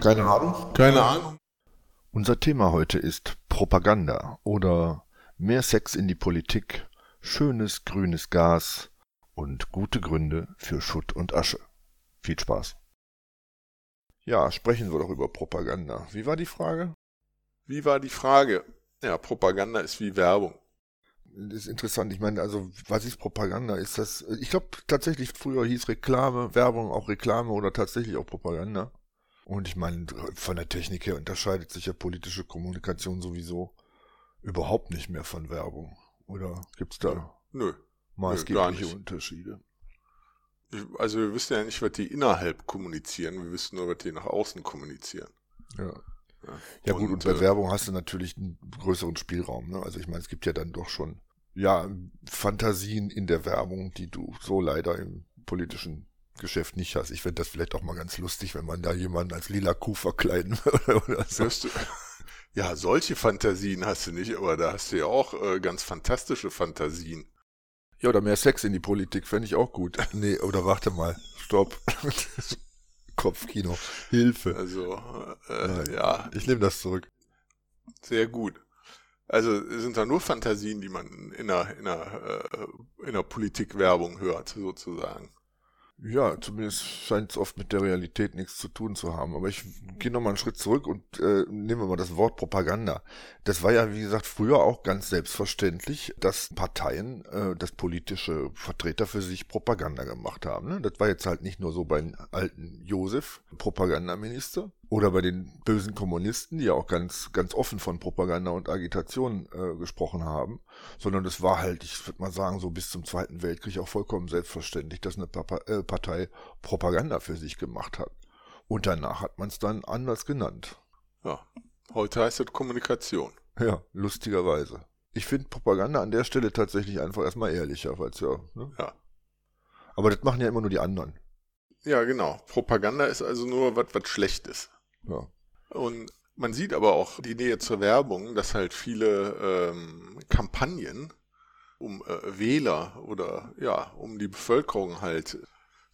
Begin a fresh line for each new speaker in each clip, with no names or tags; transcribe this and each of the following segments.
Keine Ahnung.
Keine Ahnung.
Unser Thema heute ist Propaganda oder mehr Sex in die Politik, schönes grünes Gas und gute Gründe für Schutt und Asche. Viel Spaß. Ja, sprechen wir doch über Propaganda. Wie war die Frage?
Wie war die Frage? Ja, Propaganda ist wie Werbung.
Das ist interessant. Ich meine, also, was ist Propaganda? Ist das, ich glaube tatsächlich, früher hieß Reklame, Werbung auch Reklame oder tatsächlich auch Propaganda. Und ich meine, von der Technik her unterscheidet sich ja politische Kommunikation sowieso überhaupt nicht mehr von Werbung. Oder gibt's da
Nö.
maßgebliche Nö, Unterschiede?
Also wir wissen ja nicht, was die innerhalb kommunizieren, wir wissen nur, was die nach außen kommunizieren.
Ja. Ja, ja gut, und bei äh, Werbung hast du natürlich einen größeren Spielraum. Ne? Also ich meine, es gibt ja dann doch schon ja Fantasien in der Werbung, die du so leider im politischen Geschäft nicht hast. Ich fände das vielleicht auch mal ganz lustig, wenn man da jemanden als lila Kuh verkleiden würde oder so.
Ja, solche Fantasien hast du nicht, aber da hast du ja auch äh, ganz fantastische Fantasien.
Ja, oder mehr Sex in die Politik fände ich auch gut. Nee, oder warte mal, stopp. Kopfkino. Hilfe.
Also, äh, ja.
Ich nehme das zurück.
Sehr gut. Also sind da nur Fantasien, die man in der, in der, äh, in der Politikwerbung hört, sozusagen.
Ja, zumindest scheint es oft mit der Realität nichts zu tun zu haben. Aber ich gehe nochmal einen Schritt zurück und äh, nehmen wir mal das Wort Propaganda. Das war ja, wie gesagt, früher auch ganz selbstverständlich, dass Parteien, äh, dass politische Vertreter für sich Propaganda gemacht haben. Ne? Das war jetzt halt nicht nur so bei alten Josef, Propagandaminister, oder bei den bösen Kommunisten, die ja auch ganz, ganz offen von Propaganda und Agitation äh, gesprochen haben, sondern es war halt, ich würde mal sagen, so bis zum Zweiten Weltkrieg auch vollkommen selbstverständlich, dass eine Papa, äh, Partei Propaganda für sich gemacht hat. Und danach hat man es dann anders genannt.
Ja, heute heißt es Kommunikation.
Ja, lustigerweise. Ich finde Propaganda an der Stelle tatsächlich einfach erstmal ehrlicher, weil es ja, ne?
Ja.
Aber das machen ja immer nur die anderen.
Ja, genau. Propaganda ist also nur was, was schlecht ist.
Ja.
Und man sieht aber auch die Nähe zur Werbung, dass halt viele ähm, Kampagnen um äh, Wähler oder ja, um die Bevölkerung halt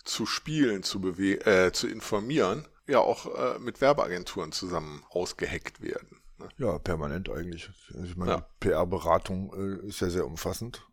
zu spielen, zu, bewe äh, zu informieren, ja auch äh, mit Werbeagenturen zusammen ausgeheckt werden.
Ne? Ja, permanent eigentlich. Also ich meine, ja. PR-Beratung äh, ist ja sehr umfassend.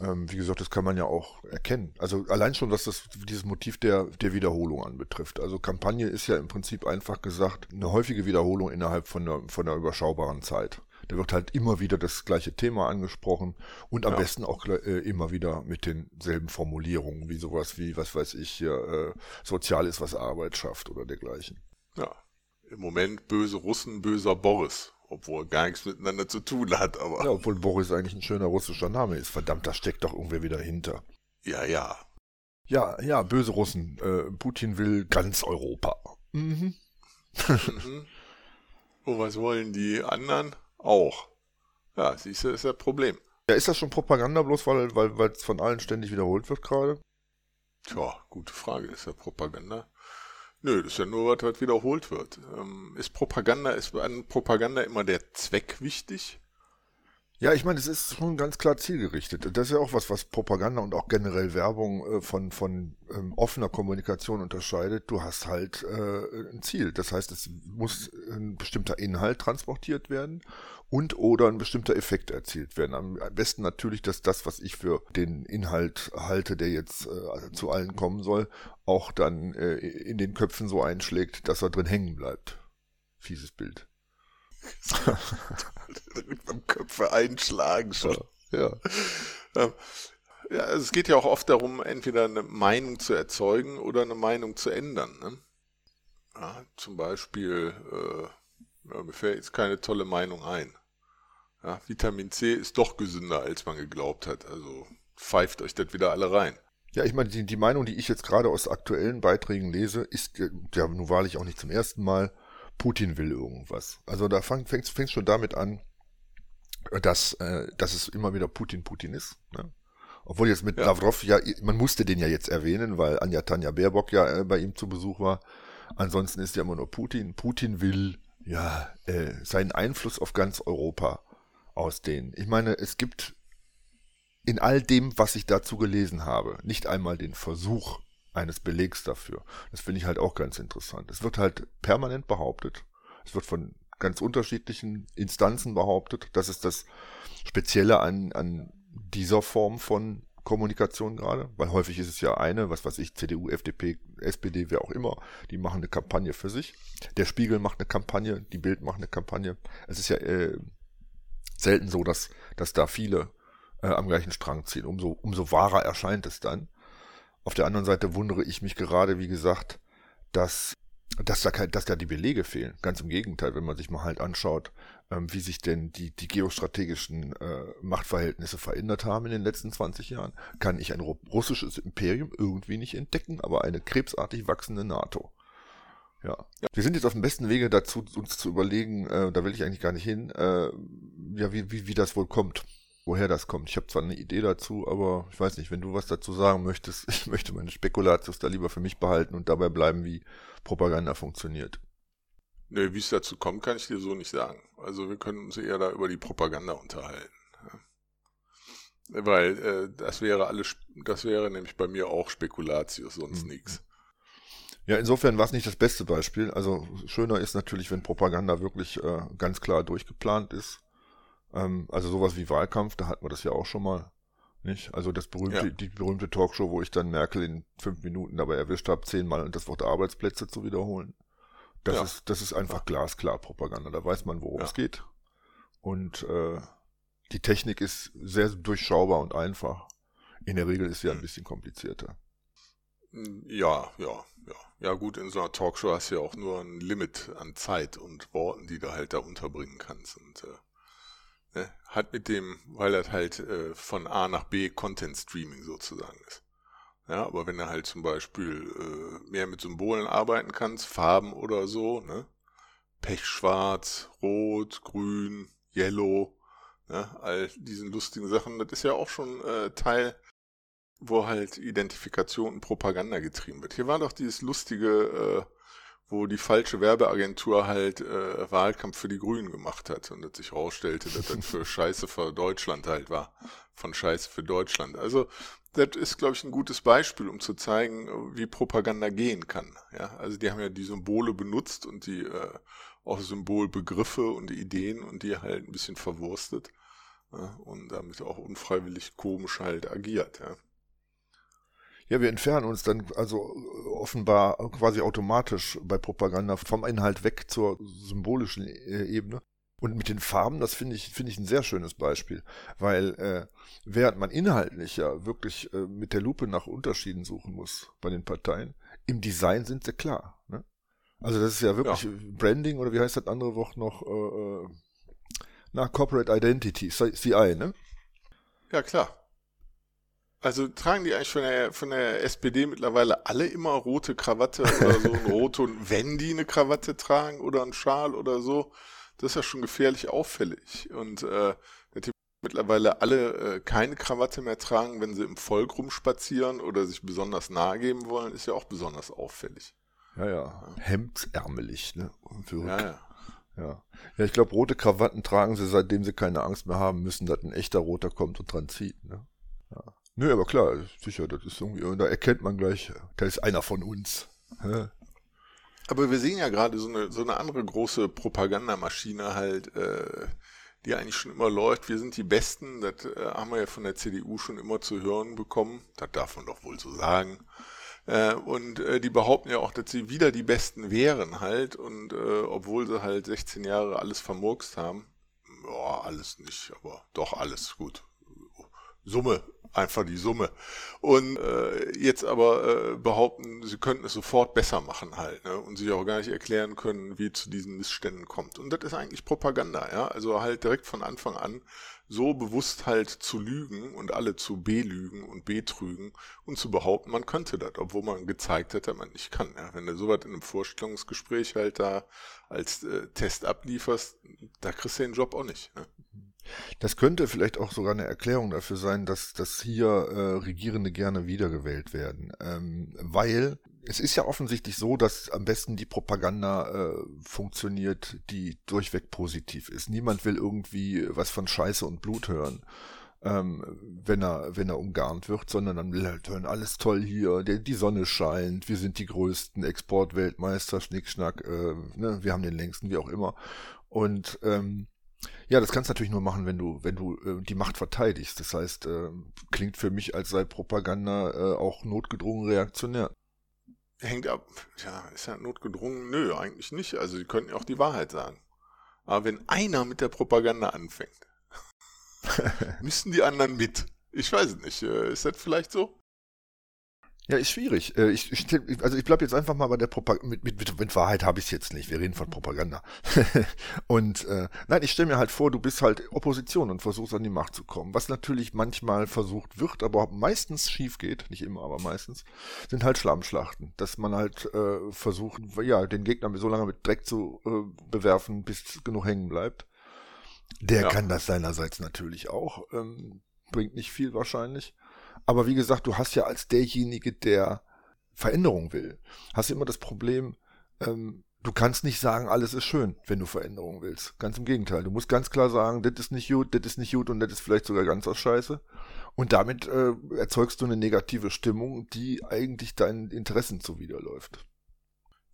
Ähm, wie gesagt, das kann man ja auch erkennen. Also allein schon, was das dieses Motiv der, der Wiederholung anbetrifft. Also Kampagne ist ja im Prinzip einfach gesagt eine häufige Wiederholung innerhalb von einer, von einer überschaubaren Zeit. Da wird halt immer wieder das gleiche Thema angesprochen und am ja. besten auch äh, immer wieder mit denselben Formulierungen, wie sowas wie, was weiß ich, hier, äh, sozial ist, was Arbeit schafft oder dergleichen.
Ja, im Moment böse Russen, böser Boris obwohl gar nichts miteinander zu tun hat, aber.
Ja, obwohl Boris eigentlich ein schöner russischer Name ist. Verdammt, da steckt doch irgendwer wieder hinter.
Ja, ja.
Ja, ja, böse Russen. Äh, Putin will ganz Europa. Mhm.
mhm. Und was wollen die anderen? Auch. Ja, siehst du, ist das Problem.
Ja, ist das schon Propaganda, bloß weil weil weil es von allen ständig wiederholt wird gerade?
Tja, gute Frage. Ist ja Propaganda? Nö, das ist ja nur was, was wiederholt wird. Ähm, ist Propaganda, ist an Propaganda immer der Zweck wichtig?
Ja, ich meine, es ist schon ganz klar zielgerichtet. Das ist ja auch was, was Propaganda und auch generell Werbung äh, von, von ähm, offener Kommunikation unterscheidet. Du hast halt äh, ein Ziel. Das heißt, es muss ein bestimmter Inhalt transportiert werden und oder ein bestimmter Effekt erzielt werden. Am besten natürlich, dass das, was ich für den Inhalt halte, der jetzt äh, zu allen kommen soll, auch dann äh, in den Köpfen so einschlägt, dass er drin hängen bleibt. Fieses Bild.
Am Köpfe einschlagen schon.
Ja.
ja. ja. also es geht ja auch oft darum, entweder eine Meinung zu erzeugen oder eine Meinung zu ändern. Ne? Ja, zum Beispiel, äh, ja, mir fällt jetzt keine tolle Meinung ein. Ja, Vitamin C ist doch gesünder, als man geglaubt hat. Also pfeift euch das wieder alle rein.
Ja, ich meine, die, die Meinung, die ich jetzt gerade aus aktuellen Beiträgen lese, ist ja nun wahrlich auch nicht zum ersten Mal, Putin will irgendwas. Also da fängt es schon damit an, dass, äh, dass es immer wieder Putin Putin ist. Ne? Obwohl jetzt mit ja. Lavrov, ja, man musste den ja jetzt erwähnen, weil Anja Tanja Baerbock ja äh, bei ihm zu Besuch war. Ansonsten ist ja immer nur Putin. Putin will ja äh, seinen Einfluss auf ganz Europa ausdehnen. Ich meine, es gibt in all dem, was ich dazu gelesen habe, nicht einmal den Versuch, eines Belegs dafür. Das finde ich halt auch ganz interessant. Es wird halt permanent behauptet, es wird von ganz unterschiedlichen Instanzen behauptet, das ist das Spezielle an, an dieser Form von Kommunikation gerade, weil häufig ist es ja eine, was weiß ich, CDU, FDP, SPD, wer auch immer, die machen eine Kampagne für sich. Der Spiegel macht eine Kampagne, die Bild macht eine Kampagne. Es ist ja äh, selten so, dass, dass da viele äh, am gleichen Strang ziehen. Umso, umso wahrer erscheint es dann. Auf der anderen Seite wundere ich mich gerade, wie gesagt, dass dass da, dass da die Belege fehlen. Ganz im Gegenteil, wenn man sich mal halt anschaut, ähm, wie sich denn die, die geostrategischen äh, Machtverhältnisse verändert haben in den letzten 20 Jahren, kann ich ein russisches Imperium irgendwie nicht entdecken, aber eine krebsartig wachsende NATO. Ja. ja. Wir sind jetzt auf dem besten Wege dazu, uns zu überlegen, äh, da will ich eigentlich gar nicht hin, äh, ja, wie, wie, wie das wohl kommt woher das kommt. Ich habe zwar eine Idee dazu, aber ich weiß nicht, wenn du was dazu sagen möchtest, ich möchte meine Spekulatius da lieber für mich behalten und dabei bleiben, wie Propaganda funktioniert.
Nee, wie es dazu kommt, kann ich dir so nicht sagen. Also wir können uns eher da über die Propaganda unterhalten. Weil äh, das wäre alles, das wäre nämlich bei mir auch Spekulatius, sonst mhm. nichts.
Ja, insofern war es nicht das beste Beispiel. Also schöner ist natürlich, wenn Propaganda wirklich äh, ganz klar durchgeplant ist ähm, also sowas wie Wahlkampf, da hatten wir das ja auch schon mal. Nicht? Also das berühmte, ja. die berühmte Talkshow, wo ich dann Merkel in fünf Minuten dabei erwischt habe, zehnmal und das Wort Arbeitsplätze zu wiederholen. Das ja. ist, das ist einfach glasklar Propaganda. Da weiß man, worum ja. es geht. Und äh, die Technik ist sehr durchschaubar und einfach. In der Regel ist sie ein hm. bisschen komplizierter.
Ja, ja, ja. Ja gut, in so einer Talkshow hast du ja auch nur ein Limit an Zeit und Worten, die du halt da unterbringen kannst. Und äh, Ne? Hat mit dem, weil das halt äh, von A nach B Content Streaming sozusagen ist. Ja, aber wenn du halt zum Beispiel äh, mehr mit Symbolen arbeiten kannst, Farben oder so, ne? Pechschwarz, Rot, Grün, Yellow, ne? all diesen lustigen Sachen, das ist ja auch schon äh, Teil, wo halt Identifikation und Propaganda getrieben wird. Hier war doch dieses lustige äh, wo die falsche Werbeagentur halt äh, Wahlkampf für die Grünen gemacht hat und es sich herausstellte, dass das für Scheiße für Deutschland halt war. Von Scheiße für Deutschland. Also das ist, glaube ich, ein gutes Beispiel, um zu zeigen, wie Propaganda gehen kann. Ja, also die haben ja die Symbole benutzt und die äh, auch Symbolbegriffe und Ideen und die halt ein bisschen verwurstet ja, und damit auch unfreiwillig komisch halt agiert. Ja.
Ja, wir entfernen uns dann also offenbar quasi automatisch bei Propaganda vom Inhalt weg zur symbolischen äh, Ebene. Und mit den Farben, das finde ich, finde ich ein sehr schönes Beispiel, weil äh, während man inhaltlich ja wirklich äh, mit der Lupe nach Unterschieden suchen muss bei den Parteien, im Design sind sie klar. Ne? Also das ist ja wirklich ja. Branding oder wie heißt das andere Wort noch? Äh, äh na, Corporate Identity, CI, ne?
Ja, klar. Also tragen die eigentlich von der, von der SPD mittlerweile alle immer rote Krawatte oder so ein rote und wenn die eine Krawatte tragen oder einen Schal oder so, das ist ja schon gefährlich auffällig. Und äh, die mittlerweile alle äh, keine Krawatte mehr tragen, wenn sie im Volk rumspazieren oder sich besonders nahe geben wollen, ist ja auch besonders auffällig.
Ja, ja. ja. Hemdsärmelig, ne?
Ja, ja.
Ja, ja ich glaube, rote Krawatten tragen sie, seitdem sie keine Angst mehr haben müssen, dass ein echter Roter kommt und dran zieht. Ne? Nö, aber klar, sicher, das ist irgendwie, da erkennt man gleich, der ist einer von uns.
Aber wir sehen ja gerade so eine, so eine andere große Propagandamaschine halt, äh, die eigentlich schon immer läuft. Wir sind die Besten, das äh, haben wir ja von der CDU schon immer zu hören bekommen. Das darf man doch wohl so sagen. Äh, und äh, die behaupten ja auch, dass sie wieder die Besten wären halt. Und äh, obwohl sie halt 16 Jahre alles vermurkst haben, ja, alles nicht, aber doch alles gut. Summe einfach die Summe. Und äh, jetzt aber äh, behaupten, sie könnten es sofort besser machen halt, ne? Und sich auch gar nicht erklären können, wie zu diesen Missständen kommt. Und das ist eigentlich Propaganda, ja. Also halt direkt von Anfang an so bewusst halt zu lügen und alle zu belügen und betrügen und zu behaupten, man könnte das, obwohl man gezeigt hat, dass man nicht kann. Ja? Wenn du sowas in einem Vorstellungsgespräch halt da als äh, Test ablieferst, da kriegst du den Job auch nicht. Ne?
Das könnte vielleicht auch sogar eine Erklärung dafür sein, dass, dass hier äh, Regierende gerne wiedergewählt werden. Ähm, weil es ist ja offensichtlich so, dass am besten die Propaganda äh, funktioniert, die durchweg positiv ist. Niemand will irgendwie was von Scheiße und Blut hören. ähm, wenn er, wenn er umgarnt wird, sondern dann will halt hören, alles toll hier, die, die Sonne scheint, wir sind die größten Exportweltmeister, Schnickschnack, äh, ne, wir haben den längsten, wie auch immer. Und ähm, ja, das kannst du natürlich nur machen, wenn du, wenn du äh, die Macht verteidigst. Das heißt, äh, klingt für mich, als sei Propaganda äh, auch notgedrungen reaktionär.
Hängt ab. Ja, ist ja notgedrungen? Nö, eigentlich nicht. Also sie könnten ja auch die Wahrheit sagen. Aber wenn einer mit der Propaganda anfängt, müssen die anderen mit. Ich weiß es nicht. Äh, ist das vielleicht so?
Ja, ist schwierig. Äh, ich, ich, also ich bleibe jetzt einfach mal bei der Propaganda. Mit, mit, mit Wahrheit habe ich es jetzt nicht. Wir reden von Propaganda. und äh, nein, ich stelle mir halt vor, du bist halt Opposition und versuchst an die Macht zu kommen. Was natürlich manchmal versucht wird, aber meistens schief geht, nicht immer, aber meistens, sind halt Schlammschlachten. Dass man halt äh, versucht, ja, den Gegner so lange mit Dreck zu äh, bewerfen, bis genug hängen bleibt. Der ja. kann das seinerseits natürlich auch. Ähm, bringt nicht viel wahrscheinlich. Aber wie gesagt, du hast ja als derjenige, der Veränderung will, hast du immer das Problem, ähm, du kannst nicht sagen, alles ist schön, wenn du Veränderung willst. Ganz im Gegenteil. Du musst ganz klar sagen, das ist nicht gut, das ist nicht gut und das ist vielleicht sogar ganz aus Scheiße. Und damit äh, erzeugst du eine negative Stimmung, die eigentlich deinen Interessen zuwiderläuft.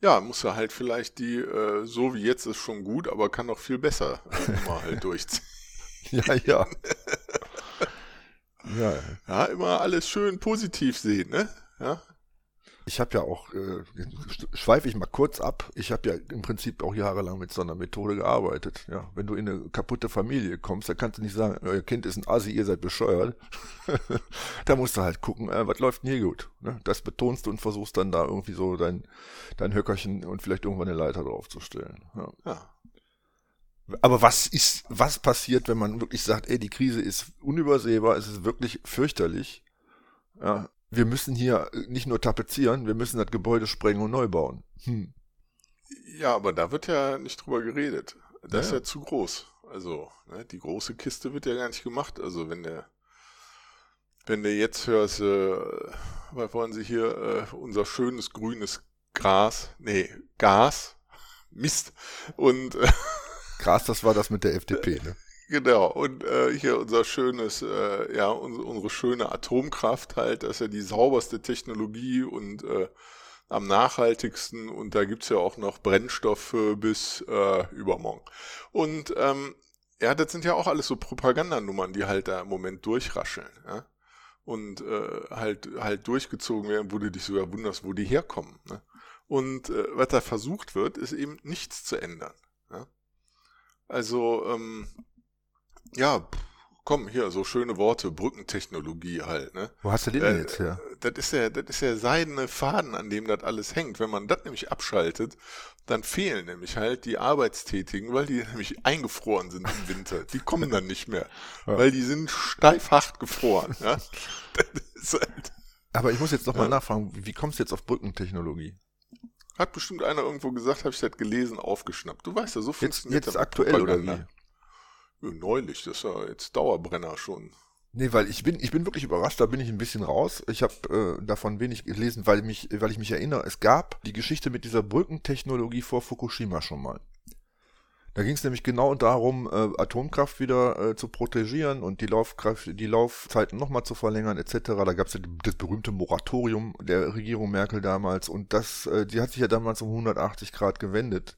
Ja, muss er halt vielleicht die, äh, so wie jetzt ist schon gut, aber kann noch viel besser äh, mal halt durchziehen.
ja, ja.
Ja. ja, immer alles schön positiv sehen, ne? Ja.
Ich habe ja auch, äh, schweife ich mal kurz ab, ich habe ja im Prinzip auch jahrelang mit so einer Methode gearbeitet. Ja, wenn du in eine kaputte Familie kommst, dann kannst du nicht sagen, euer Kind ist ein Asi, ihr seid bescheuert. da musst du halt gucken, äh, was läuft denn hier gut. Ne? Das betonst du und versuchst dann da irgendwie so dein, dein Höckerchen und vielleicht irgendwann eine Leiter draufzustellen. Ja. ja. Aber was ist, was passiert, wenn man wirklich sagt, ey, die Krise ist unübersehbar, es ist wirklich fürchterlich. Ja, wir müssen hier nicht nur tapezieren, wir müssen das Gebäude sprengen und neu bauen. Hm.
Ja, aber da wird ja nicht drüber geredet. Das ja. ist ja zu groß. Also, ne, die große Kiste wird ja gar nicht gemacht. Also, wenn der, wenn der jetzt hörst, äh, was wollen Sie hier, äh, unser schönes grünes Gras, nee, Gas, Mist, und äh,
Gras, das war das mit der FDP, ne?
Genau, und äh, hier unser schönes, äh, ja, unsere, unsere schöne Atomkraft halt, das ist ja die sauberste Technologie und äh, am nachhaltigsten und da gibt's ja auch noch Brennstoff bis äh, übermorgen. Und ähm, ja, das sind ja auch alles so Propagandanummern, die halt da im Moment durchrascheln, ja. Und äh, halt halt durchgezogen werden, wo du dich sogar wunderst, wo die herkommen. Ne? Und äh, was da versucht wird, ist eben nichts zu ändern. Ja? Also, ähm, ja, komm, hier, so schöne Worte, Brückentechnologie halt, ne?
Wo hast du den äh, jetzt her?
Das ist ja, das ist ja seidene Faden, an dem das alles hängt. Wenn man das nämlich abschaltet, dann fehlen nämlich halt die Arbeitstätigen, weil die nämlich eingefroren sind im Winter. Die kommen dann nicht mehr, ja. weil die sind steifhaft gefroren, ja?
halt, Aber ich muss jetzt noch mal nachfragen, wie kommst du jetzt auf Brückentechnologie?
Hat bestimmt einer irgendwo gesagt, habe ich das gelesen, aufgeschnappt. Du weißt ja, so
funktioniert jetzt, jetzt aktuell oder wie? Ja,
neulich, das ist ja jetzt Dauerbrenner schon.
Nee, weil ich bin, ich bin wirklich überrascht, da bin ich ein bisschen raus. Ich habe äh, davon wenig gelesen, weil, mich, weil ich mich erinnere, es gab die Geschichte mit dieser Brückentechnologie vor Fukushima schon mal. Da ging es nämlich genau darum, äh, Atomkraft wieder äh, zu protegieren und die, Laufkraft, die Laufzeiten nochmal zu verlängern etc. Da gab es ja das berühmte Moratorium der Regierung Merkel damals und das, äh, die hat sich ja damals um 180 Grad gewendet.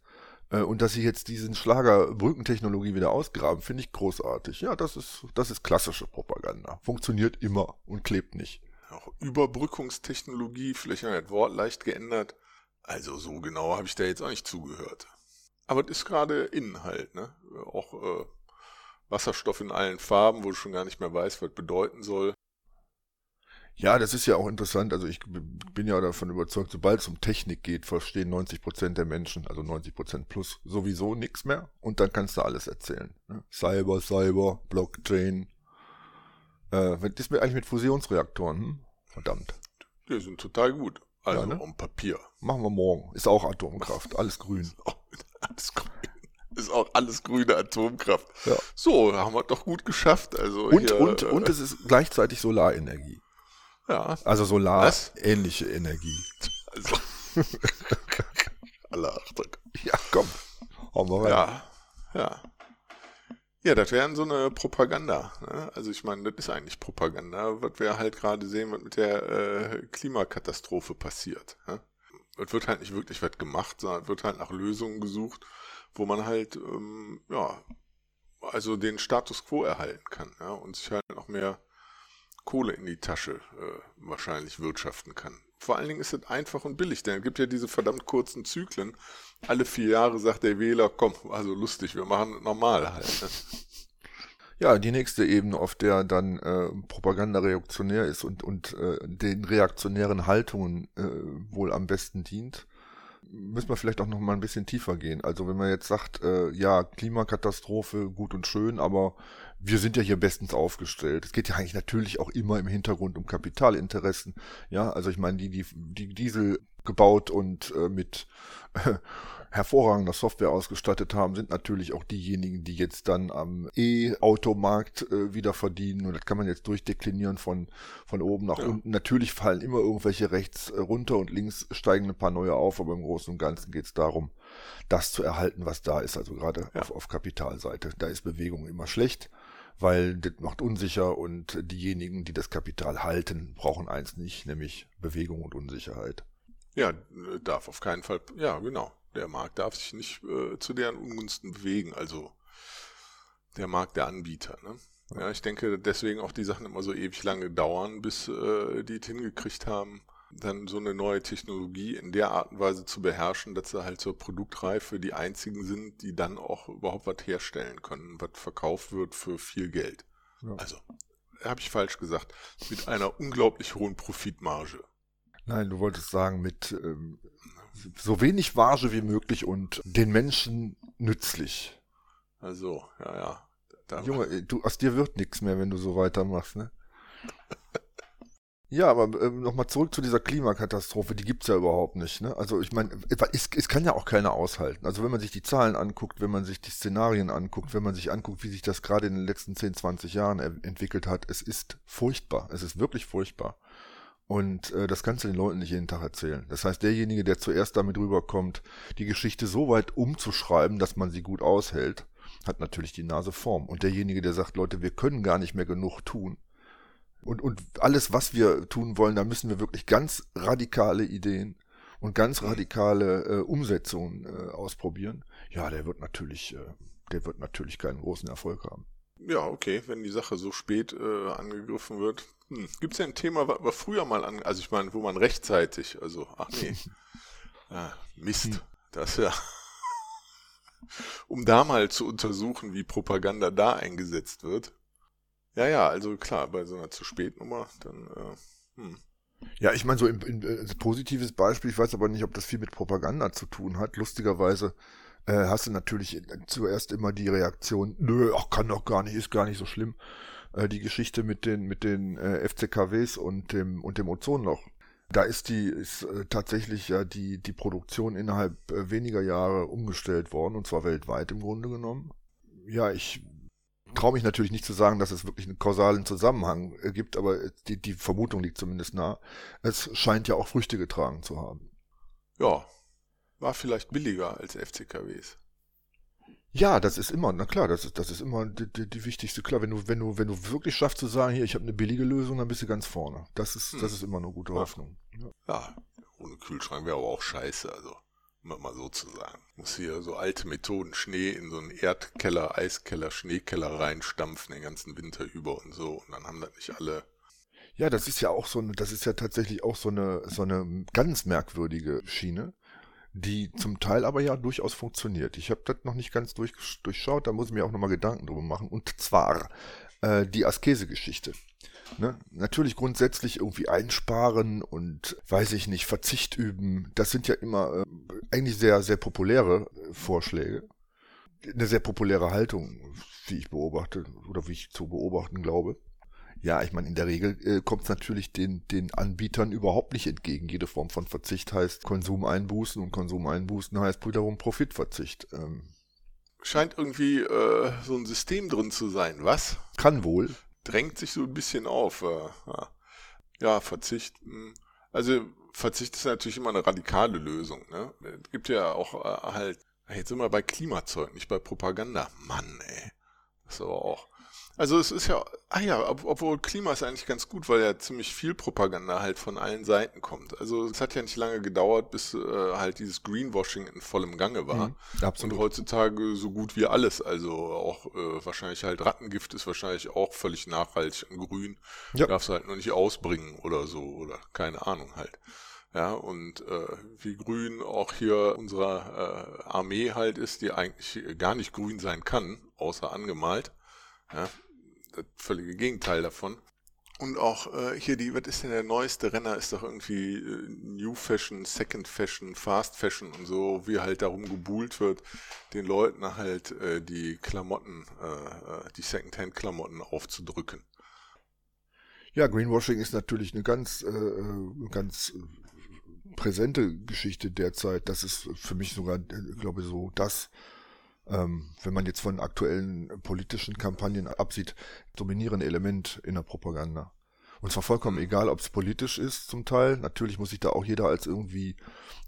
Äh, und dass sie jetzt diesen Schlager Brückentechnologie wieder ausgraben, finde ich großartig. Ja, das ist, das ist klassische Propaganda. Funktioniert immer und klebt nicht.
Auch Überbrückungstechnologie, vielleicht ein Wort leicht geändert. Also so genau habe ich da jetzt auch nicht zugehört. Aber das ist gerade innen halt, ne? Auch äh, Wasserstoff in allen Farben, wo du schon gar nicht mehr weißt, was bedeuten soll.
Ja, das ist ja auch interessant. Also ich bin ja davon überzeugt, sobald es um Technik geht, verstehen 90 Prozent der Menschen, also 90 Prozent plus, sowieso nichts mehr. Und dann kannst du alles erzählen. Ne? Cyber, Cyber, Blockchain. Äh, was ist mir eigentlich mit Fusionsreaktoren? Hm? Verdammt.
Die sind total gut. Also ja, ne? um Papier.
Machen wir morgen. Ist auch Atomkraft. Alles grün.
alles grün. Ist auch alles grüne Atomkraft. Ja. So, haben wir doch gut geschafft. Also
und, hier, und, äh, und es ist gleichzeitig Solarenergie.
Ja.
Also Solar-ähnliche Energie. Also.
Alle Achtung.
Ja, komm.
Hauen wir rein. Ja, ja. Ja, das wäre so eine Propaganda. Ne? Also ich meine, das ist eigentlich Propaganda, was wir halt gerade sehen, was mit der äh, Klimakatastrophe passiert. Ne? Es wird halt nicht wirklich was gemacht, sondern es wird halt nach Lösungen gesucht, wo man halt, ähm, ja, also den Status quo erhalten kann ja? und sich halt noch mehr Kohle in die Tasche äh, wahrscheinlich wirtschaften kann. Vor allen Dingen ist es einfach und billig, denn es gibt ja diese verdammt kurzen Zyklen. Alle vier Jahre sagt der Wähler, komm, also lustig, wir machen normal halt. Ne?
Ja, die nächste Ebene, auf der dann äh, Propaganda reaktionär ist und, und äh, den reaktionären Haltungen äh, wohl am besten dient, müssen wir vielleicht auch noch mal ein bisschen tiefer gehen. Also wenn man jetzt sagt, äh, ja, Klimakatastrophe, gut und schön, aber wir sind ja hier bestens aufgestellt. Es geht ja eigentlich natürlich auch immer im Hintergrund um Kapitalinteressen. Ja, also ich meine, die, die, die Diesel gebaut und äh, mit äh, hervorragender Software ausgestattet haben, sind natürlich auch diejenigen, die jetzt dann am E-Automarkt äh, wieder verdienen. Und das kann man jetzt durchdeklinieren von, von oben nach ja. unten. Natürlich fallen immer irgendwelche rechts äh, runter und links steigen ein paar neue auf, aber im Großen und Ganzen geht es darum, das zu erhalten, was da ist. Also gerade ja. auf, auf Kapitalseite. Da ist Bewegung immer schlecht weil das macht unsicher und diejenigen, die das Kapital halten, brauchen eins nicht, nämlich Bewegung und Unsicherheit.
Ja, darf auf keinen Fall, ja genau, der Markt darf sich nicht äh, zu deren Ungunsten bewegen, also der Markt der Anbieter. Ne? Ja, ich denke deswegen auch die Sachen immer so ewig lange dauern, bis äh, die es hingekriegt haben, dann so eine neue Technologie in der Art und Weise zu beherrschen, dass sie halt zur Produktreife die einzigen sind, die dann auch überhaupt was herstellen können, was verkauft wird für viel Geld. Ja. Also, habe ich falsch gesagt, mit einer unglaublich hohen Profitmarge.
Nein, du wolltest sagen, mit ähm, so wenig Marge wie möglich und den Menschen nützlich.
Also, ja, ja.
Da Junge, du, aus dir wird nichts mehr, wenn du so weitermachst, ne? Ja, aber äh, nochmal zurück zu dieser Klimakatastrophe, die gibt's ja überhaupt nicht. Ne? Also ich meine, es, es kann ja auch keiner aushalten. Also wenn man sich die Zahlen anguckt, wenn man sich die Szenarien anguckt, wenn man sich anguckt, wie sich das gerade in den letzten 10, 20 Jahren entwickelt hat, es ist furchtbar. Es ist wirklich furchtbar. Und äh, das kannst du den Leuten nicht jeden Tag erzählen. Das heißt, derjenige, der zuerst damit rüberkommt, die Geschichte so weit umzuschreiben, dass man sie gut aushält, hat natürlich die Nase vorn. Und derjenige, der sagt, Leute, wir können gar nicht mehr genug tun, und, und alles, was wir tun wollen, da müssen wir wirklich ganz radikale Ideen und ganz radikale äh, Umsetzungen äh, ausprobieren. Ja, der wird natürlich, äh, der wird natürlich keinen großen Erfolg haben.
Ja, okay, wenn die Sache so spät äh, angegriffen wird. Hm. Gibt es ja ein Thema, was wir früher mal an, also ich meine, wo man rechtzeitig, also, ach nee, ah, Mist, hm. das ja, um da mal zu untersuchen, wie Propaganda da eingesetzt wird. Ja, ja, also klar, bei so einer zu spät Nummer, dann, äh, hm.
Ja, ich meine, so ein, ein, ein, positives Beispiel, ich weiß aber nicht, ob das viel mit Propaganda zu tun hat. Lustigerweise äh, hast du natürlich zuerst immer die Reaktion, nö, ach, kann doch gar nicht, ist gar nicht so schlimm. Äh, die Geschichte mit den, mit den äh, FCKWs und dem, und dem Ozonloch. Da ist die, ist äh, tatsächlich ja die, die Produktion innerhalb äh, weniger Jahre umgestellt worden, und zwar weltweit im Grunde genommen. Ja, ich traue mich natürlich nicht zu sagen, dass es wirklich einen kausalen Zusammenhang äh, gibt, aber die, die Vermutung liegt zumindest nah. Es scheint ja auch Früchte getragen zu haben.
Ja, war vielleicht billiger als FCKWs.
Ja, das ist immer, na klar, das ist, das ist immer die, die, die wichtigste. Klar, wenn du, wenn du, wenn du wirklich schaffst zu sagen, hier, ich habe eine billige Lösung, dann bist du ganz vorne. Das ist, hm. das ist immer eine gute Hoffnung.
Ja, ja ohne Kühlschrank wäre aber auch scheiße, also um mal so zu sagen. Muss hier so alte Methoden Schnee in so einen Erdkeller, Eiskeller, Schneekeller reinstampfen den ganzen Winter über und so. Und dann haben das nicht alle.
Ja, das ist ja auch so das ist ja tatsächlich auch so eine, so eine ganz merkwürdige Schiene, die zum Teil aber ja durchaus funktioniert. Ich habe das noch nicht ganz durch, durchschaut, da muss ich mir auch nochmal Gedanken drüber machen. Und zwar äh, die Askese-Geschichte. Ne? Natürlich grundsätzlich irgendwie einsparen und weiß ich nicht, Verzicht üben. Das sind ja immer äh, eigentlich sehr, sehr populäre äh, Vorschläge. Eine sehr populäre Haltung, wie ich beobachte oder wie ich zu beobachten glaube. Ja, ich meine, in der Regel äh, kommt es natürlich den, den Anbietern überhaupt nicht entgegen. Jede Form von Verzicht heißt Konsum einbußen und Konsum einbußen heißt wiederum Profitverzicht. Ähm,
Scheint irgendwie äh, so ein System drin zu sein, was?
Kann wohl
drängt sich so ein bisschen auf. Äh, ja, Verzicht. Hm. Also Verzicht ist natürlich immer eine radikale Lösung. Ne? Es gibt ja auch äh, halt, jetzt sind wir bei Klimazeug, nicht bei Propaganda. Mann, ey. Das ist aber auch. Also es ist ja, ah ja, ob, obwohl Klima ist eigentlich ganz gut, weil ja ziemlich viel Propaganda halt von allen Seiten kommt. Also es hat ja nicht lange gedauert, bis äh, halt dieses Greenwashing in vollem Gange war. Mhm, absolut. Und heutzutage so gut wie alles. Also auch äh, wahrscheinlich halt Rattengift ist wahrscheinlich auch völlig nachhaltig und grün. Ja. Darfst du halt nur nicht ausbringen oder so oder keine Ahnung halt. Ja, und äh, wie grün auch hier unsere äh, Armee halt ist, die eigentlich gar nicht grün sein kann, außer angemalt. Ja, das völlige Gegenteil davon. Und auch äh, hier die, was ist denn der neueste Renner? Ist doch irgendwie äh, New Fashion, Second Fashion, Fast Fashion und so, wie halt darum gebuhlt wird, den Leuten halt äh, die Klamotten, äh, äh die Secondhand-Klamotten aufzudrücken.
Ja, Greenwashing ist natürlich eine ganz, äh, äh ganz präsente Geschichte derzeit. Das ist für mich sogar, äh, glaube ich, so das ähm, wenn man jetzt von aktuellen politischen Kampagnen absieht, dominierende Element in der Propaganda. Und zwar vollkommen egal, ob es politisch ist zum Teil. Natürlich muss sich da auch jeder als irgendwie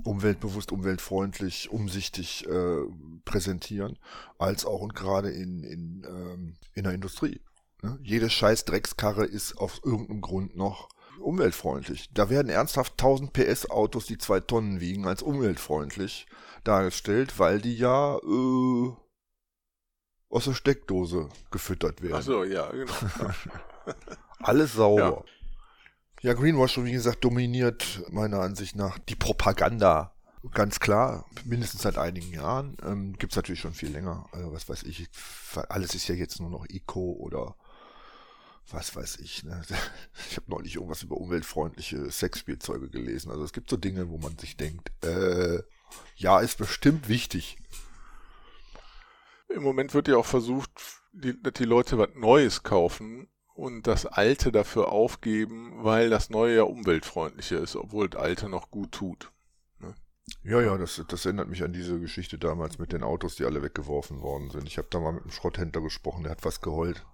umweltbewusst, umweltfreundlich, umsichtig äh, präsentieren, als auch und gerade in, in, ähm, in der Industrie. Ne? Jede scheiß Dreckskarre ist auf irgendeinem Grund noch umweltfreundlich. Da werden ernsthaft 1000 PS Autos, die zwei Tonnen wiegen, als umweltfreundlich dargestellt, weil die ja äh, aus der Steckdose gefüttert werden. Ach
so, ja, genau.
Alles sauber. Ja. ja, Greenwashing, wie gesagt, dominiert meiner Ansicht nach die Propaganda. Ganz klar, mindestens seit einigen Jahren. Ähm, Gibt es natürlich schon viel länger. Also, was weiß ich, alles ist ja jetzt nur noch Eco oder was weiß ich. Ne? Ich habe neulich irgendwas über umweltfreundliche Sexspielzeuge gelesen. Also es gibt so Dinge, wo man sich denkt, äh, ja, ist bestimmt wichtig.
Im Moment wird ja auch versucht, die, dass die Leute was Neues kaufen und das Alte dafür aufgeben, weil das Neue ja umweltfreundlicher ist, obwohl das Alte noch gut tut. Ne?
Ja, ja, das, das erinnert mich an diese Geschichte damals mit den Autos, die alle weggeworfen worden sind. Ich habe da mal mit einem Schrotthändler gesprochen, der hat was geheult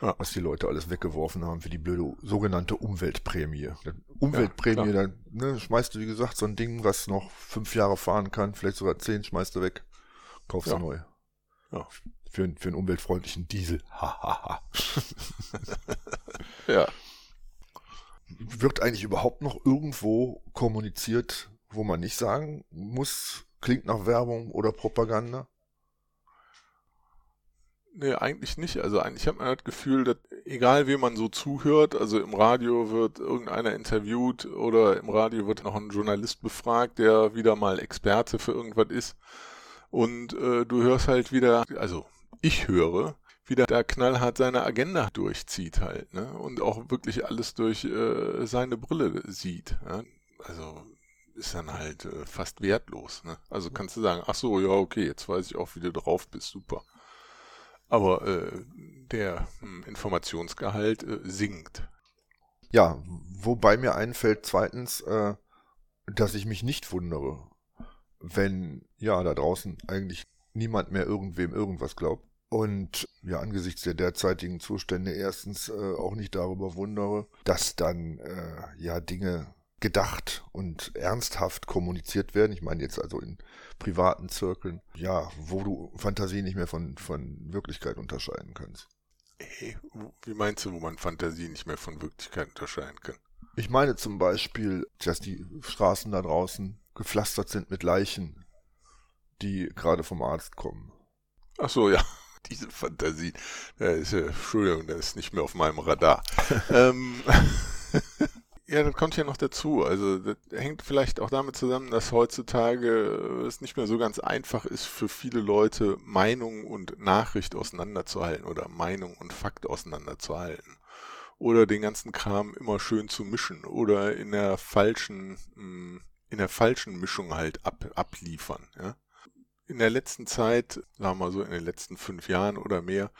ja. was die Leute alles weggeworfen haben für die blöde sogenannte Umweltprämie. Umweltprämie, ja, dann ne, schmeißt du, wie gesagt, so ein Ding, was noch fünf Jahre fahren kann, vielleicht sogar zehn, schmeißt du weg, kaufst du neu. Ja. Für, für einen umweltfreundlichen Diesel. Hahaha.
ja.
Wird eigentlich überhaupt noch irgendwo kommuniziert, wo man nicht sagen muss, klingt nach Werbung oder Propaganda?
Nee, eigentlich nicht. Also eigentlich hat man das Gefühl, dass egal wie man so zuhört, also im Radio wird irgendeiner interviewt oder im Radio wird noch ein Journalist befragt, der wieder mal Experte für irgendwas ist. Und äh, du hörst halt wieder, also ich höre, wie der da knallhart seine Agenda durchzieht halt, ne? Und auch wirklich alles durch äh, seine Brille sieht. Ja? Also ist dann halt äh, fast wertlos. Ne? Also kannst du sagen, ach so, ja, okay, jetzt weiß ich auch, wie du drauf bist, super. Aber äh, der hm, Informationsgehalt äh, sinkt.
Ja, wobei mir einfällt zweitens, äh, dass ich mich nicht wundere, wenn ja da draußen eigentlich niemand mehr irgendwem irgendwas glaubt. Und ja, angesichts der derzeitigen Zustände erstens äh, auch nicht darüber wundere, dass dann äh, ja Dinge gedacht und ernsthaft kommuniziert werden. Ich meine jetzt also in privaten Zirkeln, ja, wo du Fantasie nicht mehr von, von Wirklichkeit unterscheiden kannst.
Hey, wie meinst du, wo man Fantasie nicht mehr von Wirklichkeit unterscheiden kann?
Ich meine zum Beispiel, dass die Straßen da draußen gepflastert sind mit Leichen, die gerade vom Arzt kommen.
Ach so, ja. Diese Fantasie. Ja, ist, Entschuldigung, das ist nicht mehr auf meinem Radar. ähm, Ja, das kommt ja noch dazu. Also das hängt vielleicht auch damit zusammen, dass heutzutage es nicht mehr so ganz einfach ist für viele Leute, Meinung und Nachricht auseinanderzuhalten oder Meinung und Fakt auseinanderzuhalten. Oder den ganzen Kram immer schön zu mischen oder in der falschen, hm, in der falschen Mischung halt ab, abliefern. Ja? In der letzten Zeit, sagen wir mal so in den letzten fünf Jahren oder mehr,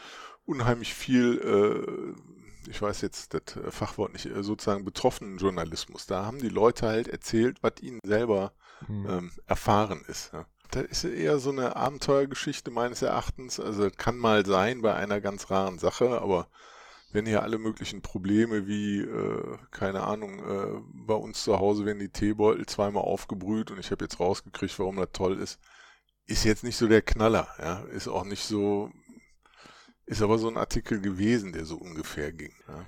unheimlich viel äh, ich weiß jetzt das äh, Fachwort nicht, äh, sozusagen betroffenen Journalismus. Da haben die Leute halt erzählt, was ihnen selber mhm. ähm, erfahren ist. Ja. Das ist eher so eine Abenteuergeschichte meines Erachtens. Also kann mal sein bei einer ganz raren Sache, aber wenn hier alle möglichen Probleme wie, äh, keine Ahnung, äh, bei uns zu Hause werden die Teebeutel zweimal aufgebrüht und ich habe jetzt rausgekriegt, warum das toll ist, ist jetzt nicht so der Knaller, ja, ist auch nicht so Ist aber so ein Artikel gewesen, der so ungefähr ging. Ja.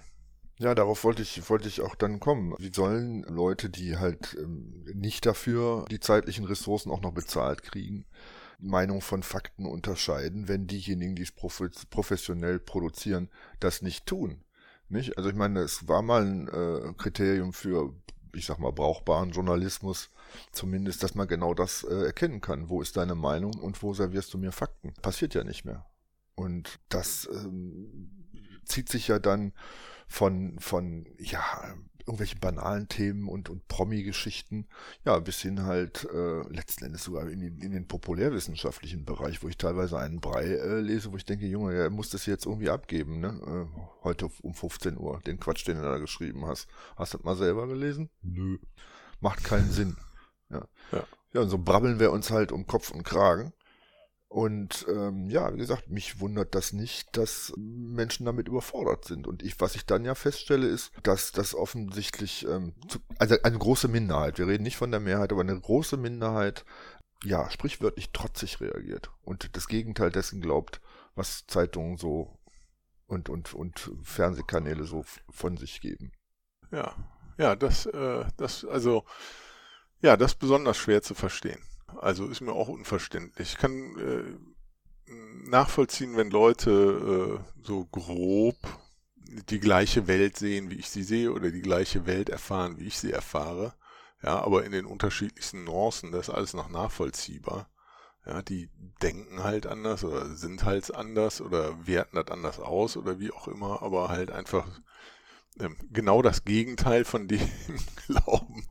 Ja, darauf wollte ich, wollte ich auch dann kommen. Wie sollen Leute, die halt ähm, nicht dafür die zeitlichen Ressourcen auch noch bezahlt kriegen, Meinung von Fakten unterscheiden, wenn diejenigen, die es professionell produzieren, das nicht tun? Nicht? Also ich meine, es war mal ein äh, Kriterium für, ich sag mal, brauchbaren Journalismus, zumindest, dass man genau das äh, erkennen kann. Wo ist deine Meinung und wo servierst du mir Fakten? Passiert ja nicht mehr. Und das ähm, zieht sich ja dann von, von, ja, irgendwelchen banalen Themen und, und Promi-Geschichten, ja, bis hin halt äh, letzten Endes sogar in, den, in den populärwissenschaftlichen Bereich, wo ich teilweise einen Brei äh, lese, wo ich denke, Junge, er muss das jetzt irgendwie abgeben, ne? Äh, heute um 15 Uhr, den Quatsch, den du da geschrieben hast. Hast du das mal selber gelesen? Nö. Macht keinen Sinn. Ja. ja. Ja, und so brabbeln wir uns halt um Kopf und Kragen. Und ähm, ja, wie gesagt, mich wundert das nicht, dass Menschen damit überfordert sind. Und ich, was ich dann ja feststelle, ist, dass das offensichtlich, ähm, zu, also eine große Minderheit, wir reden nicht von der Mehrheit, aber eine große Minderheit, ja, sprichwörtlich trotzig reagiert und das Gegenteil dessen glaubt, was Zeitungen so und, und, und Fernsehkanäle so von sich geben.
Ja, ja, das, äh, das, also, ja, das ist besonders schwer zu verstehen. Also ist mir auch unverständlich. Ich kann äh, nachvollziehen, wenn Leute äh, so grob die gleiche Welt sehen, wie ich sie sehe, oder die gleiche Welt erfahren, wie ich sie erfahre. Ja, aber in den unterschiedlichsten Nuancen, das ist alles noch nachvollziehbar. Ja, die denken halt anders oder sind halt anders oder werten das anders aus oder wie auch immer, aber halt einfach ähm, genau das Gegenteil von dem glauben,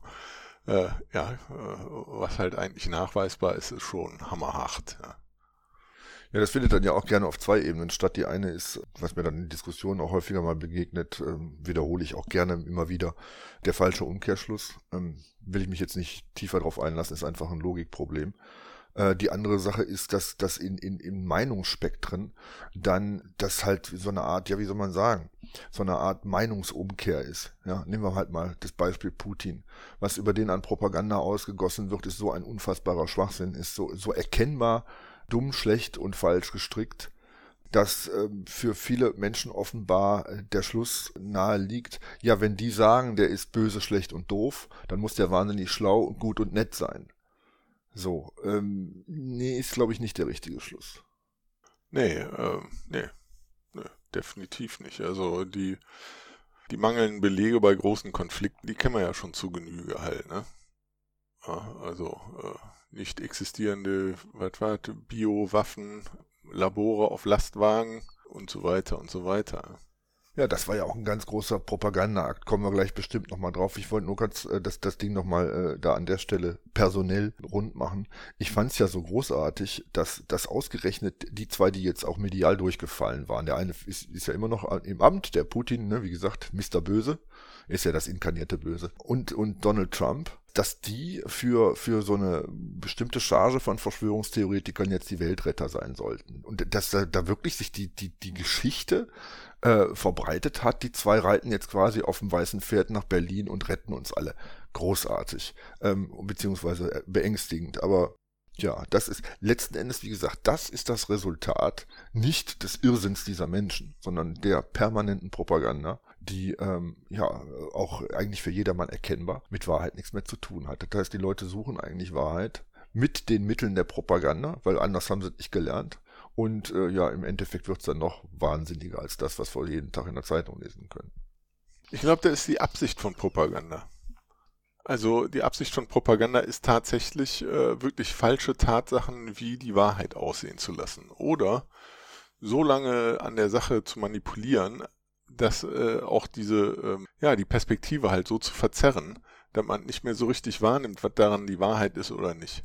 äh, ja, äh, was halt eigentlich nachweisbar ist, ist schon hammerhart. Ja.
Ja, das findet dann ja auch gerne auf zwei Ebenen statt. Die eine ist, was mir dann in Diskussionen auch häufiger mal begegnet, ähm, wiederhole ich auch gerne immer wieder, der falsche Umkehrschluss. Ähm, will ich mich jetzt nicht tiefer drauf einlassen, ist einfach ein Logikproblem. Äh, die andere Sache ist, dass das in, in, in Meinungsspektren dann das halt so eine Art, ja, wie soll man sagen, so eine Art Meinungsumkehr ist. Ja, nehmen wir halt mal das Beispiel Putin. Was über den an Propaganda ausgegossen wird, ist so ein unfassbarer Schwachsinn, ist so, so erkennbar dumm, schlecht und falsch gestrickt dass äh, für viele Menschen offenbar äh, der Schluss nahe liegt, ja, wenn die sagen, der ist böse, schlecht und doof, dann muss der wahnsinnig schlau und gut und nett sein. So, ähm, nee, ist glaube ich nicht der richtige Schluss.
Nee, äh, nee, nee, definitiv nicht. Also die, die mangelnden Belege bei großen Konflikten, die kennen wir ja schon zu Genüge halt, ne? Also äh, nicht existierende, was war Biowaffen, Labore auf Lastwagen und so weiter und so weiter.
Ja, das war ja auch ein ganz großer Propagandaakt. Kommen wir gleich bestimmt nochmal drauf. Ich wollte nur ganz äh, das, das Ding nochmal äh, da an der Stelle personell rund machen. Ich fand es ja so großartig, dass das ausgerechnet die zwei, die jetzt auch medial durchgefallen waren. Der eine ist, ist ja immer noch im Amt, der Putin, ne, wie gesagt, Mr. Böse, ist ja das inkarnierte Böse. Und, und Donald Trump, dass die für, für so eine bestimmte Charge von Verschwörungstheoretikern jetzt die Weltretter sein sollten. Und dass da, da wirklich sich die, die, die Geschichte äh, verbreitet hat. Die zwei reiten jetzt quasi auf dem weißen Pferd nach Berlin und retten uns alle. Großartig, ähm, beziehungsweise äh, beängstigend. Aber ja, das ist letzten Endes, wie gesagt, das ist das Resultat nicht des Irrsinns dieser Menschen, sondern der permanenten Propaganda, die ähm, ja auch eigentlich für jedermann erkennbar mit Wahrheit nichts mehr zu tun hat. Das heißt, die Leute suchen eigentlich Wahrheit mit den Mitteln der Propaganda, weil anders haben sie nicht gelernt. Und äh, ja, im Endeffekt wird es dann noch wahnsinniger als das, was wir jeden Tag in der Zeitung lesen können.
Ich glaube, das ist die Absicht von Propaganda. Also die Absicht von Propaganda ist tatsächlich äh, wirklich falsche Tatsachen wie die Wahrheit aussehen zu lassen. Oder so lange an der Sache zu manipulieren, dass äh, auch diese, ähm, ja, die Perspektive halt so zu verzerren, dass man nicht mehr so richtig wahrnimmt, was daran die Wahrheit ist oder nicht.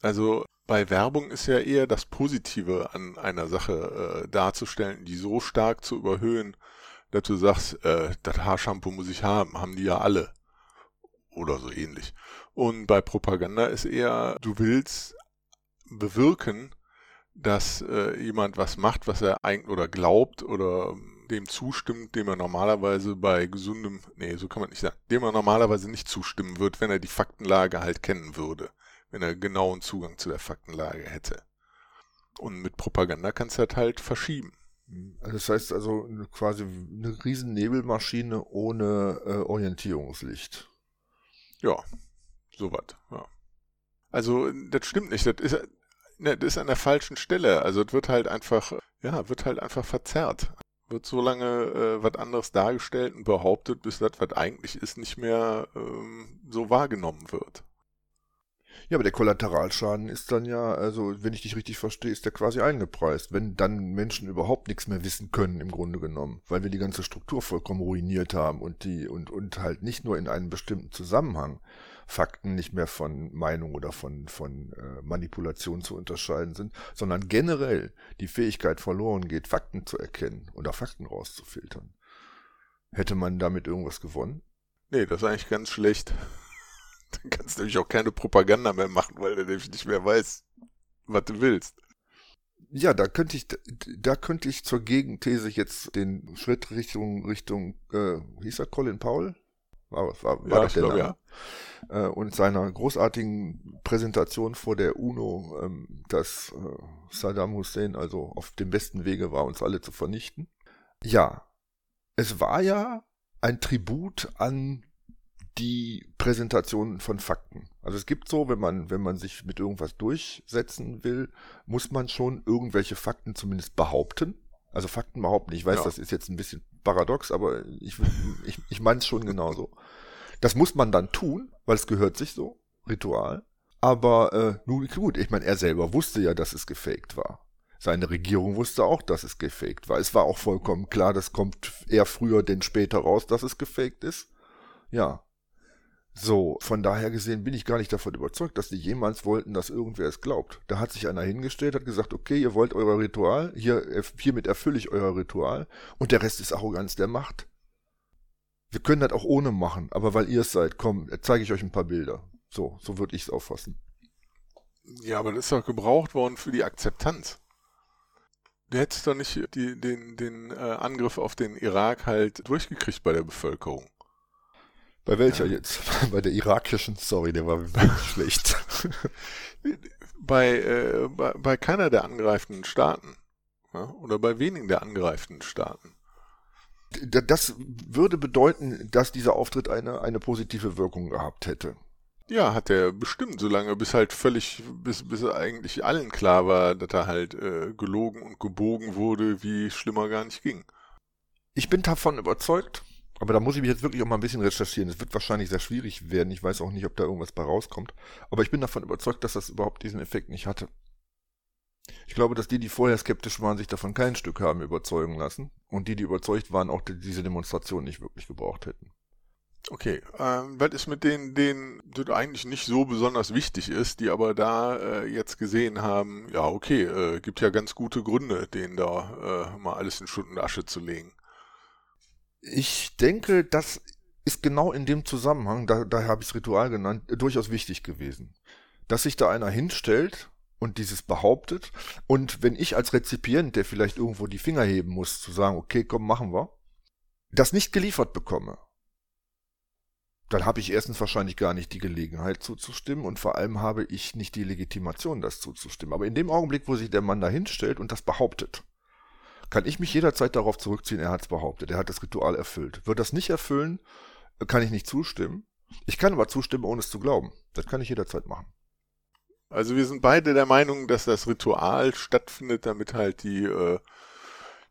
Also bei Werbung ist ja eher das Positive an einer Sache äh, darzustellen, die so stark zu überhöhen, dass du sagst, äh, das Haarshampoo muss ich haben, haben die ja alle. Oder so ähnlich. Und bei Propaganda ist eher, du willst bewirken, dass äh, jemand was macht, was er eigentlich oder glaubt oder dem zustimmt, dem er normalerweise bei gesundem, nee, so kann man nicht sagen, dem er normalerweise nicht zustimmen wird, wenn er die Faktenlage halt kennen würde wenn er genauen Zugang zu der Faktenlage hätte. Und mit Propaganda kannst du das halt verschieben.
Also das heißt also quasi eine riesen Nebelmaschine ohne äh, Orientierungslicht.
Ja, sowas, ja. Also, das stimmt nicht. Das ist, ne, das ist an der falschen Stelle. Also, es wird halt einfach, ja, wird halt einfach verzerrt. Wird so lange äh, was anderes dargestellt und behauptet, bis das, was eigentlich ist, nicht mehr ähm, so wahrgenommen wird.
Ja, aber der Kollateralschaden ist dann ja, also wenn ich dich richtig verstehe, ist der quasi eingepreist, wenn dann Menschen überhaupt nichts mehr wissen können im Grunde genommen, weil wir die ganze Struktur vollkommen ruiniert haben und die und und halt nicht nur in einem bestimmten Zusammenhang Fakten nicht mehr von Meinung oder von von äh, Manipulation zu unterscheiden sind, sondern generell die Fähigkeit verloren geht, Fakten zu erkennen oder Fakten rauszufiltern. Hätte man damit irgendwas gewonnen?
Nee, das ist eigentlich ganz schlecht. Dann kannst du nämlich auch keine Propaganda mehr machen, weil du nämlich nicht mehr weißt, was du willst.
Ja, da könnte ich, da könnte ich zur Gegenthese jetzt den Schritt Richtung, Richtung, äh, hieß er Colin Powell? War, war, war ja, das der glaub, ja. Äh, und seiner großartigen Präsentation vor der UNO, ähm, dass äh, Saddam Hussein also auf dem besten Wege war, uns alle zu vernichten. Ja, es war ja ein Tribut an die Präsentation von Fakten. Also es gibt so, wenn man, wenn man sich mit irgendwas durchsetzen will, muss man schon irgendwelche Fakten zumindest behaupten. Also Fakten behaupten. Ich weiß, ja. das ist jetzt ein bisschen paradox, aber ich, ich, ich meine es schon genauso. Das muss man dann tun, weil es gehört sich so, Ritual. Aber äh, nun gut, ich meine, er selber wusste ja, dass es gefaked war. Seine Regierung wusste auch, dass es gefaked war. Es war auch vollkommen klar, das kommt eher früher denn später raus, dass es gefaked ist. Ja, so, von daher gesehen bin ich gar nicht davon überzeugt, dass die jemals wollten, dass irgendwer es glaubt. Da hat sich einer hingestellt, hat gesagt, okay, ihr wollt euer Ritual, hier, hiermit erfülle ich euer Ritual und der Rest ist Arroganz der Macht. Wir können das auch ohne machen, aber weil ihr es seid, komm, zeige ich euch ein paar Bilder. So, so würde ich es auffassen.
Ja, aber das ist doch gebraucht worden für die Akzeptanz. Du hättest doch nicht die, den, den äh, Angriff auf den Irak halt durchgekriegt bei der Bevölkerung.
Bei welcher ja. jetzt? Bei der irakischen? Sorry, der war wirklich schlecht.
Bei, äh, bei, bei keiner der angreifenden Staaten. Ja? Oder bei wenigen der angreifenden Staaten.
Das würde bedeuten, dass dieser Auftritt eine, eine positive Wirkung gehabt hätte.
Ja, hat er bestimmt, solange bis halt völlig, bis, bis eigentlich allen klar war, dass er halt äh, gelogen und gebogen wurde, wie schlimmer gar nicht ging.
Ich bin davon überzeugt, aber da muss ich mich jetzt wirklich auch mal ein bisschen recherchieren. Es wird wahrscheinlich sehr schwierig werden. Ich weiß auch nicht, ob da irgendwas bei rauskommt. Aber ich bin davon überzeugt, dass das überhaupt diesen Effekt nicht hatte. Ich glaube, dass die, die vorher skeptisch waren, sich davon kein Stück haben überzeugen lassen. Und die, die überzeugt waren, auch diese Demonstration nicht wirklich gebraucht hätten.
Okay, ähm, was ist mit denen, denen das eigentlich nicht so besonders wichtig ist, die aber da äh, jetzt gesehen haben, ja okay, äh, gibt ja ganz gute Gründe, denen da äh, mal alles in Schutt und Asche zu legen.
Ich denke, das ist genau in dem Zusammenhang, da, daher habe ich es Ritual genannt, durchaus wichtig gewesen. Dass sich da einer hinstellt und dieses behauptet und wenn ich als Rezipient, der vielleicht irgendwo die Finger heben muss, zu sagen, okay, komm, machen wir, das nicht geliefert bekomme, dann habe ich erstens wahrscheinlich gar nicht die Gelegenheit zuzustimmen und vor allem habe ich nicht die Legitimation, das zuzustimmen. Aber in dem Augenblick, wo sich der Mann da hinstellt und das behauptet, kann ich mich jederzeit darauf zurückziehen, er hat es behauptet, er hat das Ritual erfüllt. Wird das nicht erfüllen, kann ich nicht zustimmen. Ich kann aber zustimmen, ohne es zu glauben. Das kann ich jederzeit machen.
Also wir sind beide der Meinung, dass das Ritual stattfindet, damit halt die äh,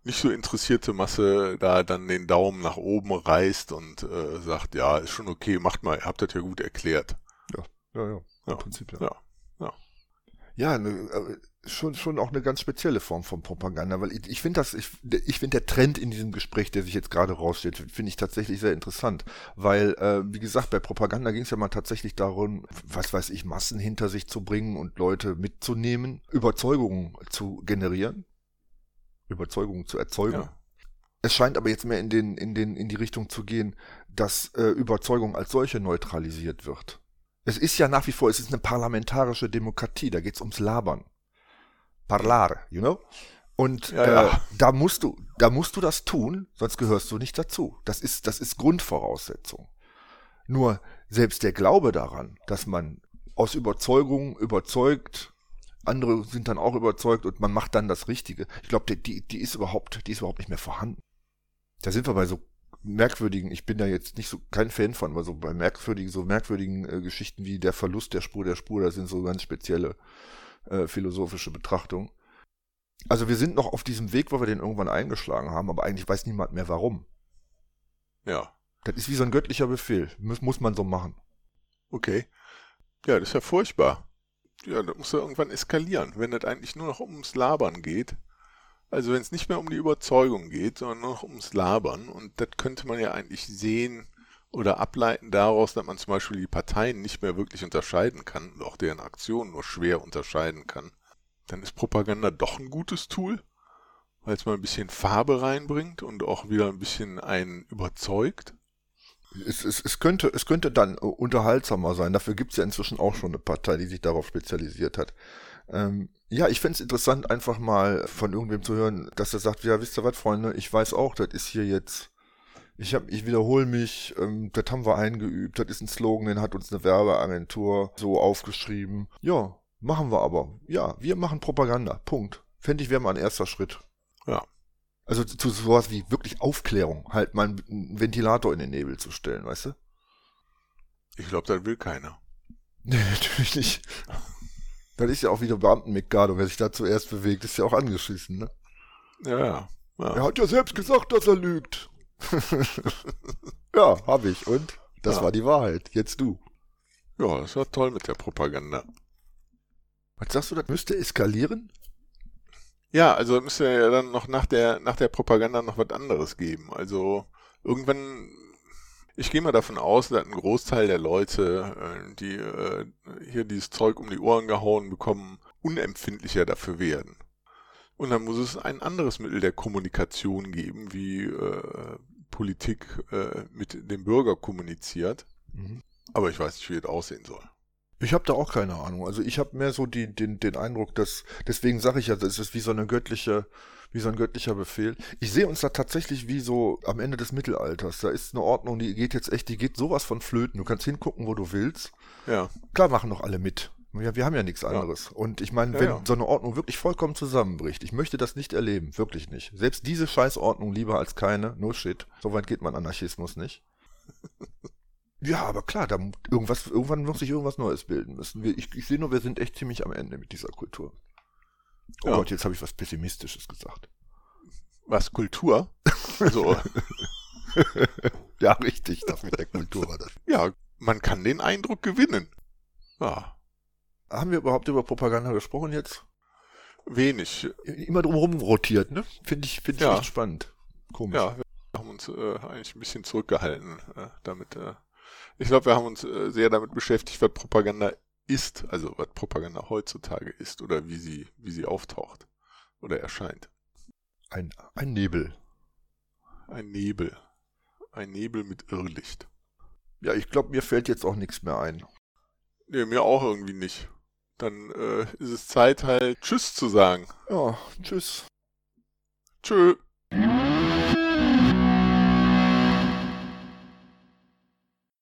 nicht so interessierte Masse da dann den Daumen nach oben reißt und äh, sagt, ja, ist schon okay, macht mal, ihr habt das ja gut erklärt.
Ja, ja, ja, im ja, Prinzip ja.
Ja, ja.
Ja, ne, schon, schon auch eine ganz spezielle Form von Propaganda, weil ich, ich finde das, ich, ich finde der Trend in diesem Gespräch, der sich jetzt gerade raussteht, finde ich tatsächlich sehr interessant, weil, äh, wie gesagt, bei Propaganda ging es ja mal tatsächlich darum, was weiß ich, Massen hinter sich zu bringen und Leute mitzunehmen, Überzeugungen zu generieren, Überzeugungen zu erzeugen. Ja. Es scheint aber jetzt mehr in den, in den, in die Richtung zu gehen, dass äh, Überzeugung als solche neutralisiert wird. Es ist ja nach wie vor, es ist eine parlamentarische Demokratie, da geht's ums Labern parlare, you know? Und ja, ja. Äh, da musst du, da musst du das tun, sonst gehörst du nicht dazu. Das ist, das ist Grundvoraussetzung. Nur selbst der Glaube daran, dass man aus Überzeugung überzeugt andere sind dann auch überzeugt und man macht dann das Richtige. Ich glaube, die, die, die ist überhaupt, die ist überhaupt nicht mehr vorhanden. Da sind wir bei so merkwürdigen, ich bin da jetzt nicht so kein Fan von, aber so bei merkwürdigen, so merkwürdigen äh, Geschichten wie der Verlust der Spur der Spur, das sind so ganz spezielle äh, philosophische Betrachtungen. Also wir sind noch auf diesem Weg, wo wir den irgendwann eingeschlagen haben, aber eigentlich weiß niemand mehr warum.
Ja.
Das ist wie so ein göttlicher Befehl. Muss, muss man so machen.
Okay. Ja, das ist ja furchtbar. Ja, das muss ja irgendwann eskalieren, wenn das eigentlich nur noch ums Labern geht. Also wenn es nicht mehr um die Überzeugung geht, sondern nur noch ums Labern. Und das könnte man ja eigentlich sehen oder ableiten daraus, dass man zum Beispiel die Parteien nicht mehr wirklich unterscheiden kann und auch deren Aktionen nur schwer unterscheiden kann. Dann ist Propaganda doch ein gutes Tool, weil es mal ein bisschen Farbe reinbringt und auch wieder ein bisschen einen überzeugt.
Es, es, es, könnte, es könnte dann unterhaltsamer sein. Dafür gibt es ja inzwischen auch schon eine Partei, die sich darauf spezialisiert hat. Ähm, ja, ich fände es interessant, einfach mal von irgendwem zu hören, dass er sagt, ja, wisst ihr was, Freunde, ich weiß auch, das ist hier jetzt, ich hab, ich wiederhole mich, ähm, das haben wir eingeübt, das ist ein Slogan, den hat uns eine Werbeagentur so aufgeschrieben. Ja, machen wir aber. Ja, wir machen Propaganda. Punkt. Fände ich wäre mal ein erster Schritt.
Ja.
Also zu sowas wie wirklich Aufklärung, halt mal einen Ventilator in den Nebel zu stellen, weißt du?
Ich glaube, das will keiner.
Nee, natürlich nicht. Das ist ja auch wieder Beamten-Mikado, wer sich da zuerst bewegt, ist ja auch angeschissen, ne?
Ja, ja.
Er hat ja selbst gesagt, dass er lügt. ja, hab ich. Und? Das ja. war die Wahrheit. Jetzt du.
Ja, das war toll mit der Propaganda.
Was sagst du, das müsste eskalieren?
Ja, also müsste ja dann noch nach der, nach der Propaganda noch was anderes geben. Also irgendwann ich gehe mal davon aus, dass ein Großteil der Leute, äh, die äh, hier dieses Zeug um die Ohren gehauen bekommen, unempfindlicher dafür werden. Und dann muss es ein anderes Mittel der Kommunikation geben, wie äh, Politik äh, mit dem Bürger kommuniziert. Mhm. Aber ich weiß nicht, wie das aussehen soll.
Ich habe da auch keine Ahnung. Also ich habe mehr so die, den, den Eindruck, dass, deswegen sage ich ja, das ist wie so eine göttliche, wie so ein göttlicher Befehl. Ich sehe uns da tatsächlich wie so am Ende des Mittelalters. Da ist eine Ordnung, die geht jetzt echt, die geht sowas von flöten. Du kannst hingucken, wo du willst.
Ja.
Klar machen doch alle mit. Ja, wir haben ja nichts anderes. Ja. Und ich meine, wenn ja. so eine Ordnung wirklich vollkommen zusammenbricht, ich möchte das nicht erleben, wirklich nicht. Selbst diese Scheißordnung lieber als keine, no shit. So weit geht mein Anarchismus nicht. Ja, aber klar, da irgendwas, irgendwann muss sich irgendwas Neues bilden müssen. Ich, ich sehe nur, wir sind echt ziemlich am Ende mit dieser Kultur. Oh ja. Gott, jetzt habe ich was Pessimistisches gesagt.
Was, Kultur? so.
ja, richtig, das mit der Kultur war das.
Ja, man kann den Eindruck gewinnen. Ja.
Haben wir überhaupt über Propaganda gesprochen jetzt?
Wenig.
Immer drumherum rotiert, ne? Finde ich, finde ich ja. echt spannend.
Komisch. Ja, wir haben uns äh, eigentlich ein bisschen zurückgehalten äh, damit. Äh, ich glaube, wir haben uns äh, sehr damit beschäftigt, was Propaganda ist, also was Propaganda heutzutage ist oder wie sie, wie sie auftaucht oder erscheint.
Ein, ein Nebel.
Ein Nebel. Ein Nebel mit Irrlicht.
Ja, ich glaube, mir fällt jetzt auch nichts mehr ein.
Nee, mir auch irgendwie nicht. Dann äh, ist es Zeit halt Tschüss zu sagen.
Ja, Tschüss.
Tschüss.